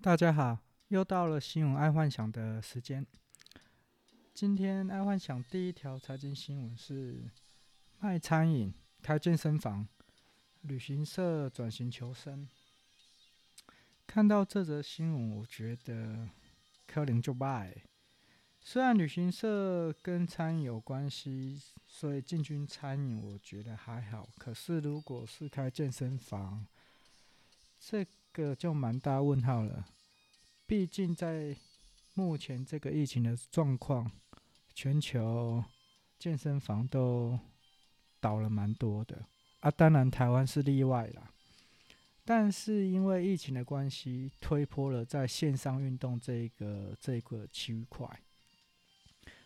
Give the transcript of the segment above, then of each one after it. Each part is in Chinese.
大家好，又到了新闻爱幻想的时间。今天爱幻想第一条财经新闻是卖餐饮、开健身房、旅行社转型求生。看到这则新闻，我觉得可能就败。虽然旅行社跟餐饮有关系，所以进军餐饮我觉得还好。可是如果是开健身房，这这个就蛮大问号了。毕竟在目前这个疫情的状况，全球健身房都倒了蛮多的啊。当然台湾是例外啦。但是因为疫情的关系，推波了在线上运动这个这个区块。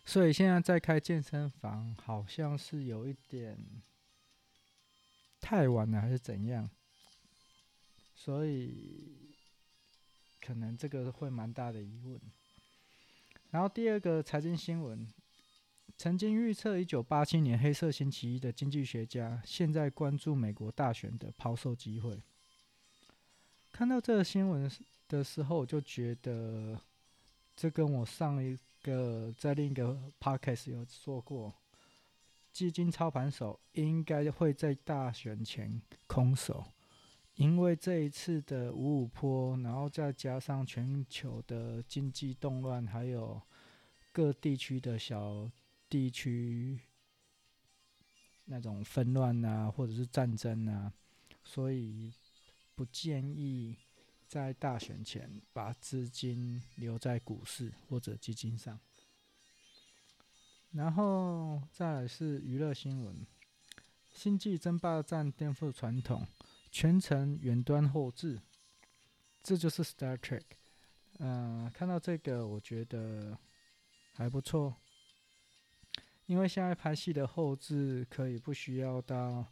所以现在在开健身房，好像是有一点太晚了，还是怎样？所以可能这个会蛮大的疑问。然后第二个财经新闻，曾经预测一九八七年黑色星期一的经济学家，现在关注美国大选的抛售机会。看到这个新闻的时候，我就觉得这跟我上一个在另一个 podcast 有说过，基金操盘手应该会在大选前空手，因为这一次的五五坡，然后再加上全球的经济动乱，还有各地区的小地区那种纷乱啊，或者是战争啊，所以不建议。在大选前把资金留在股市或者基金上，然后再来是娱乐新闻，《星际争霸战》颠覆传统，全程远端后置，这就是 Star Trek。嗯，看到这个我觉得还不错，因为现在拍戏的后置可以不需要到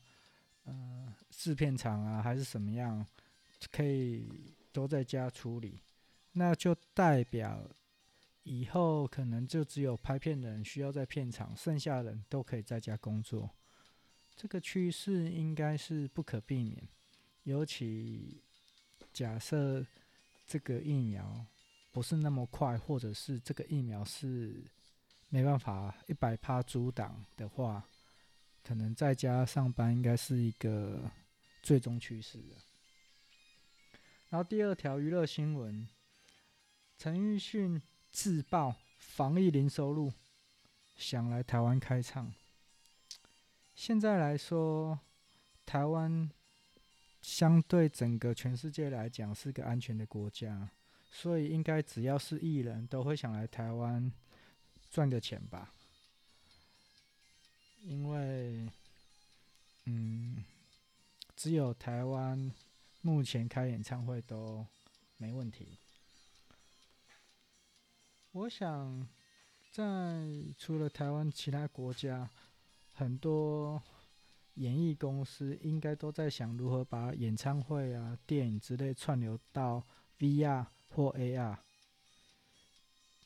呃制片厂啊，还是什么样，可以。都在家处理，那就代表以后可能就只有拍片的人需要在片场，剩下的人都可以在家工作。这个趋势应该是不可避免，尤其假设这个疫苗不是那么快，或者是这个疫苗是没办法一百趴阻挡的话，可能在家上班应该是一个最终趋势。然后第二条娱乐新闻，陈奕迅自曝防疫零收入，想来台湾开唱。现在来说，台湾相对整个全世界来讲是个安全的国家，所以应该只要是艺人都会想来台湾赚个钱吧。因为，嗯，只有台湾。目前开演唱会都没问题。我想，在除了台湾，其他国家很多演艺公司应该都在想如何把演唱会啊、电影之类串流到 VR 或 AR，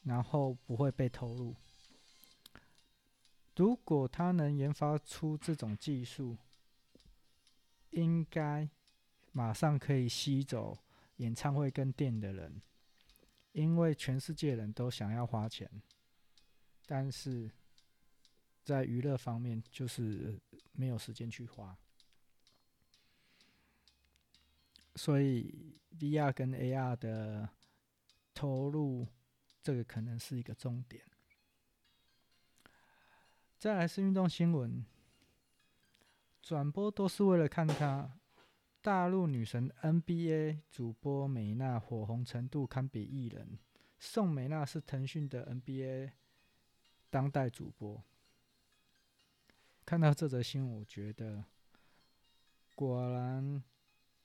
然后不会被偷录。如果他能研发出这种技术，应该。马上可以吸走演唱会跟电影的人，因为全世界人都想要花钱，但是在娱乐方面就是没有时间去花，所以 VR 跟 AR 的投入，这个可能是一个重点。再来是运动新闻，转播都是为了看他。大陆女神 NBA 主播美娜火红程度堪比艺人，宋美娜是腾讯的 NBA 当代主播。看到这则新闻，我觉得果然，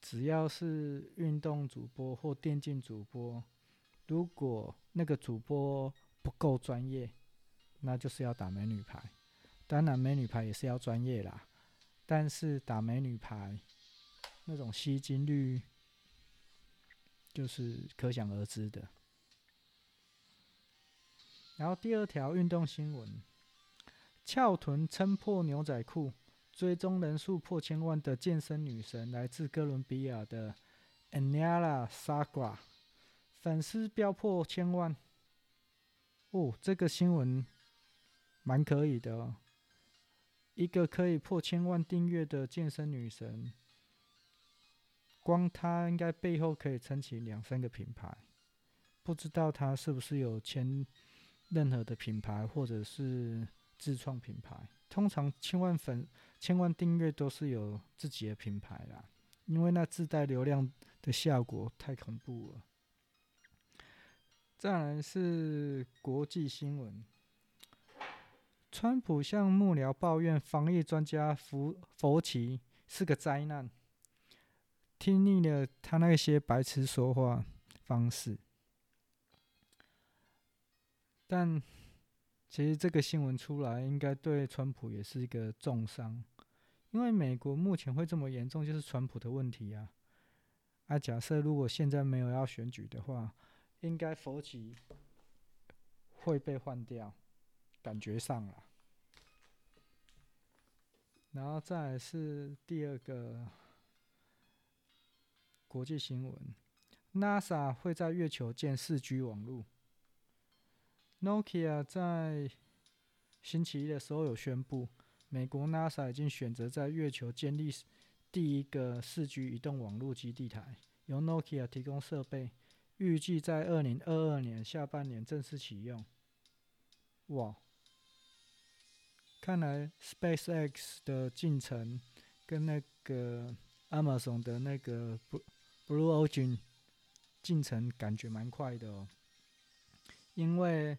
只要是运动主播或电竞主播，如果那个主播不够专业，那就是要打美女牌。当然，美女牌也是要专业啦，但是打美女牌。那种吸金率，就是可想而知的。然后第二条运动新闻：翘臀撑破牛仔裤，追踪人数破千万的健身女神来自哥伦比亚的 Anela Sagra，粉丝飙破千万。哦，这个新闻蛮可以的哦。一个可以破千万订阅的健身女神，光她应该背后可以撑起两三个品牌。不知道她是不是有签任何的品牌，或者是自创品牌？通常千万粉、千万订阅都是有自己的品牌啦，因为那自带流量的效果太恐怖了。再来是国际新闻，川普向幕僚抱怨防疫专家福佛奇是个灾难，听腻了他那些白痴说话方式。但其实这个新闻出来，应该对川普也是一个重伤，因为美国目前会这么严重，就是川普的问题啊。啊，假设如果现在没有要选举的话。应该佛奇会被换掉，感觉上了。然后再是第二个国际新闻：NASA 会在月球建四 G 网络。Nokia 在星期一的时候有宣布，美国 NASA 已经选择在月球建立第一个四 G 移动网络基地台，由 Nokia 提供设备。预计在二零二二年下半年正式启用。哇，看来 SpaceX 的进程跟那个 Amazon 的那个 Blue Origin 进程感觉蛮快的哦。因为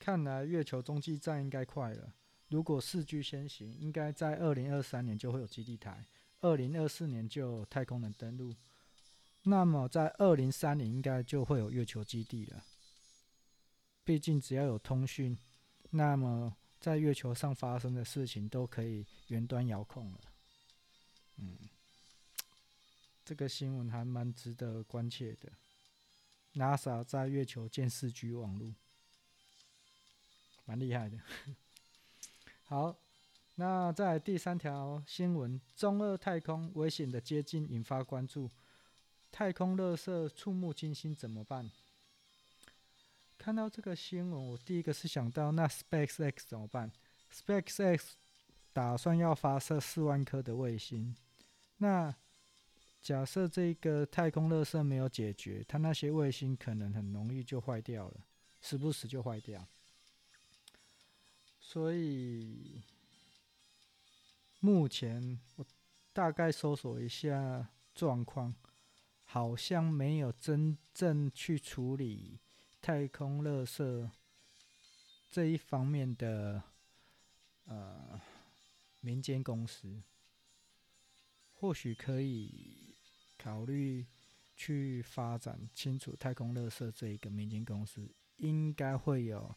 看来月球中继站应该快了。如果四 G 先行，应该在二零二三年就会有基地台，二零二四年就有太空人登陆。那么，在二零三零应该就会有月球基地了。毕竟只要有通讯，那么在月球上发生的事情都可以远端遥控了。嗯，这个新闻还蛮值得关切的。NASA 在月球建四 G 网络，蛮厉害的。好，那在第三条新闻，中二太空危险的接近引发关注。太空垃圾触目惊心，怎么办？看到这个新闻，我第一个是想到，那 SpaceX 怎么办？SpaceX 打算要发射四万颗的卫星，那假设这个太空垃圾没有解决，它那些卫星可能很容易就坏掉了，时不时就坏掉。所以目前我大概搜索一下状况。好像没有真正去处理太空垃圾这一方面的呃民间公司，或许可以考虑去发展清楚太空垃圾这一个民间公司，应该会有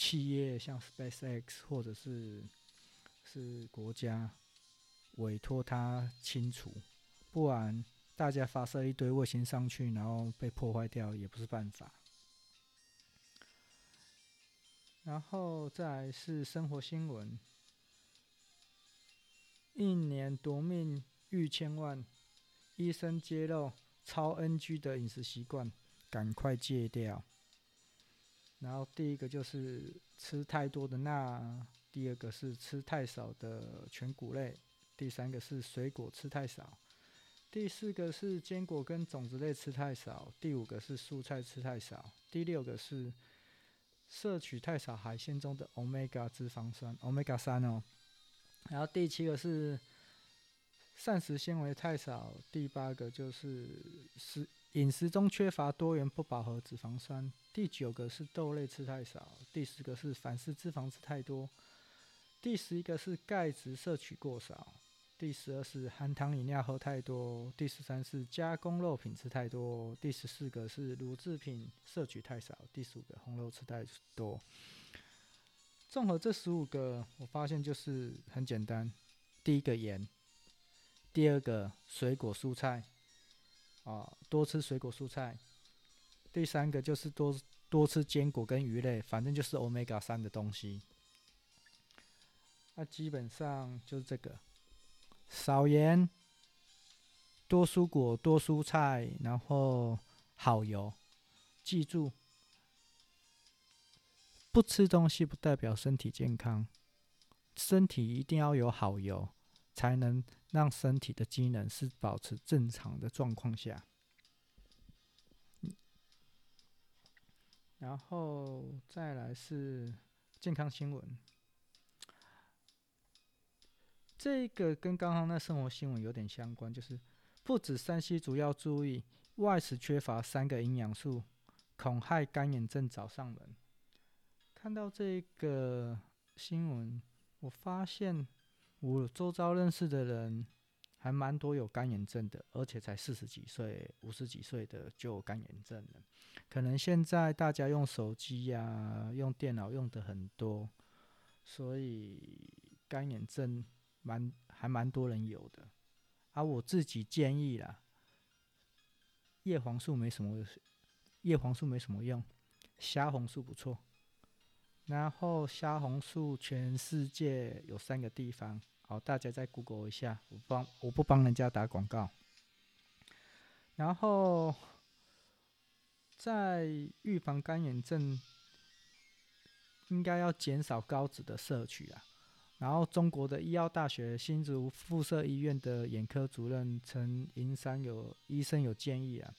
企业像 SpaceX 或者是是国家委托他清除，不然。大家发射一堆卫星上去，然后被破坏掉，也不是办法。然后再来是生活新闻：一年夺命逾千万，医生揭露超 NG 的饮食习惯，赶快戒掉。然后第一个就是吃太多的钠，第二个是吃太少的全谷类，第三个是水果吃太少。第四个是坚果跟种子类吃太少，第五个是蔬菜吃太少，第六个是摄取太少海鲜中的 Omega 脂肪酸 Omega 三哦，然后第七个是膳食纤维太少，第八个就是食饮食中缺乏多元不饱和脂肪酸，第九个是豆类吃太少，第十个是反式脂肪吃太多，第十一个是钙质摄取过少。第十二是含糖饮料喝太多，第十三是加工肉品吃太多，第十四个是乳制品摄取太少，第十五个红肉吃太多。综合这十五个，我发现就是很简单：第一个盐，第二个水果蔬菜，啊，多吃水果蔬菜；第三个就是多多吃坚果跟鱼类，反正就是 Omega 三的东西。那基本上就是这个。少盐，多蔬果，多蔬菜，然后好油。记住，不吃东西不代表身体健康，身体一定要有好油，才能让身体的机能是保持正常的状况下。然后再来是健康新闻，这个跟刚刚那生活新闻有点相关，就是不止山西主要注意，外食缺乏三个营养素，恐害干眼症找上门。看到这个新闻，我发现我周遭认识的人还蛮多有干眼症的，而且才四十几岁、五十几岁的就有干眼症了。可能现在大家用手机呀、用电脑用的很多，所以干眼症蛮还蛮多人有的。而、我自己建议啦，叶黄素没什么。叶黄素没什么用，虾红素不错。然后虾红素全世界有三个地方，好，大家再 Google 一下，我帮我不帮人家打广告。然后在预防干眼症，应该要减少高脂的摄取啊。然后中国的医药大学新竹附设医院的眼科主任陈银山有医生有建议啊。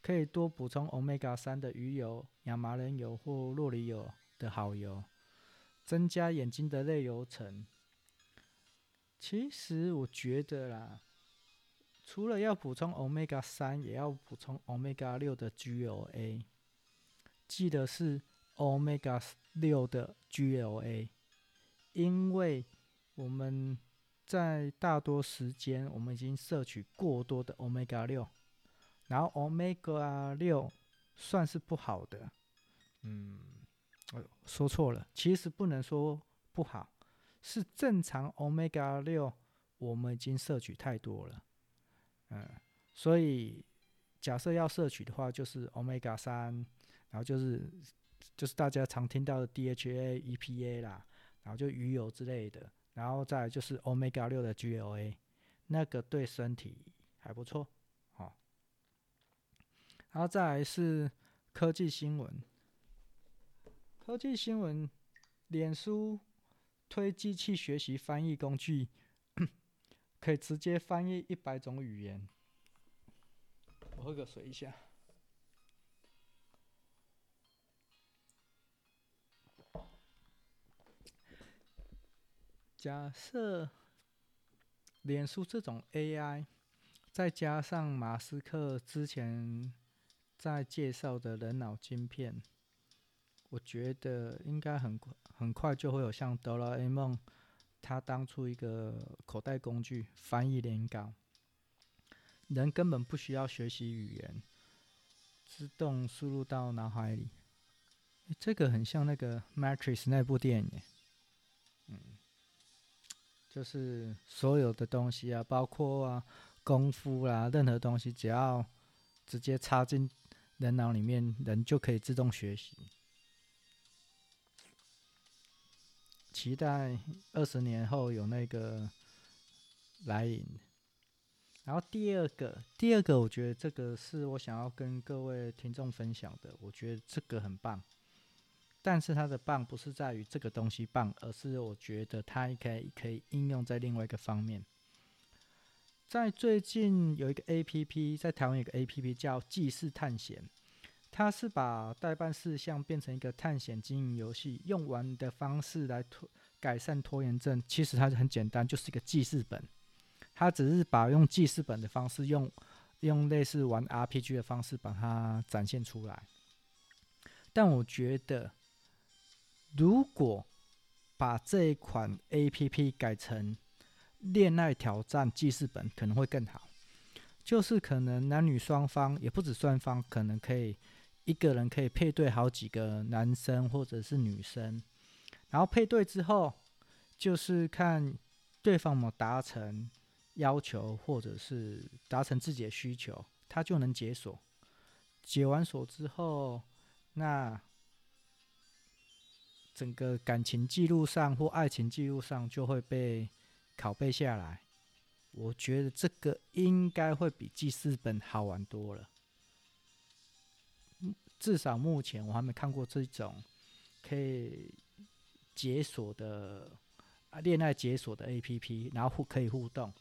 可以多补充 Omega 三的鱼油、亚麻仁油或洛梨油的好油，增加眼睛的泪油层。其实我觉得啦，除了要补充 Omega 三，也要补充 Omega 六的 GLA。记得是 Omega 六的 GLA，因为我们在大多时间我们已经摄取过多的 Omega 六。然后 Omega 六算是不好的，嗯，说错了，其实不能说不好，是正常 Omega 六我们已经摄取太多了，嗯，所以假设要摄取的话，就是 Omega 三，然后就是就是大家常听到的 DHA、EPA 啦，然后就鱼油之类的，然后再就是 Omega 六的 GLA，那个对身体还不错。哦然后再来是科技新闻，科技新闻，脸书推机器学习翻译工具，可以直接翻译一百种语言。我喝个水一下。假设脸书这种 AI，再加上马斯克之前。在介绍的人脑晶片，我觉得应该很很快就会有像哆啦 A 梦，他当初一个口袋工具翻译连稿，人根本不需要学习语言，自动输入到脑海里。这个很像那个《Matrix》那部电影，嗯，就是所有的东西啊，包括啊功夫啦、啊，任何东西只要直接插进。人脑里面，人就可以自动学习。期待二十年后有那个来临。然后第二个，第二个，我觉得这个是我想要跟各位听众分享的。我觉得这个很棒，但是它的棒不是在于这个东西棒，而是我觉得它可以可以应用在另外一个方面。在最近有一个 APP，在台湾有个 APP 叫《记事探险》，它是把代办事项变成一个探险经营游戏，用玩的方式来拖改善拖延症。其实它是很简单，就是一个记事本。它只是把用记事本的方式，用用类似玩 RPG 的方式把它展现出来。但我觉得，如果把这一款 APP 改成恋爱挑战记事本可能会更好，就是可能男女双方也不止双方，可能可以一个人可以配对好几个男生或者是女生，然后配对之后，就是看对方有达成要求或者是达成自己的需求，他就能解锁。解完锁之后，那整个感情记录上或爱情记录上就会被。拷贝下来，我觉得这个应该会比记事本好玩多了。至少目前我还没看过这种可以解锁的啊恋爱解锁的 APP，然后互可以互动。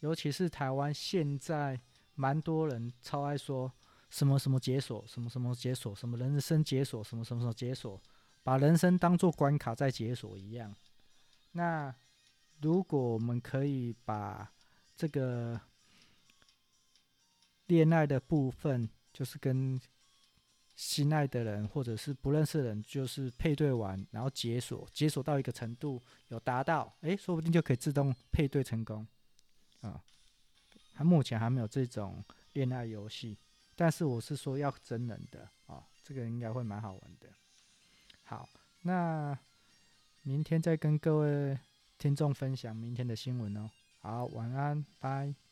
尤其是台湾现在蛮多人超爱说什么什么解锁，什么什么解锁，什么人生解锁，什么什么什么解锁，把人生当做关卡在解锁一样。那如果我们可以把这个恋爱的部分，就是跟心爱的人或者是不认识的人，就是配对完，然后解锁，解锁到一个程度有达到，诶，说不定就可以自动配对成功。啊，他目前还没有这种恋爱游戏，但是我是说要真人的啊，这个应该会蛮好玩的。好，那明天再跟各位听众分享明天的新闻哦。好，晚安，拜。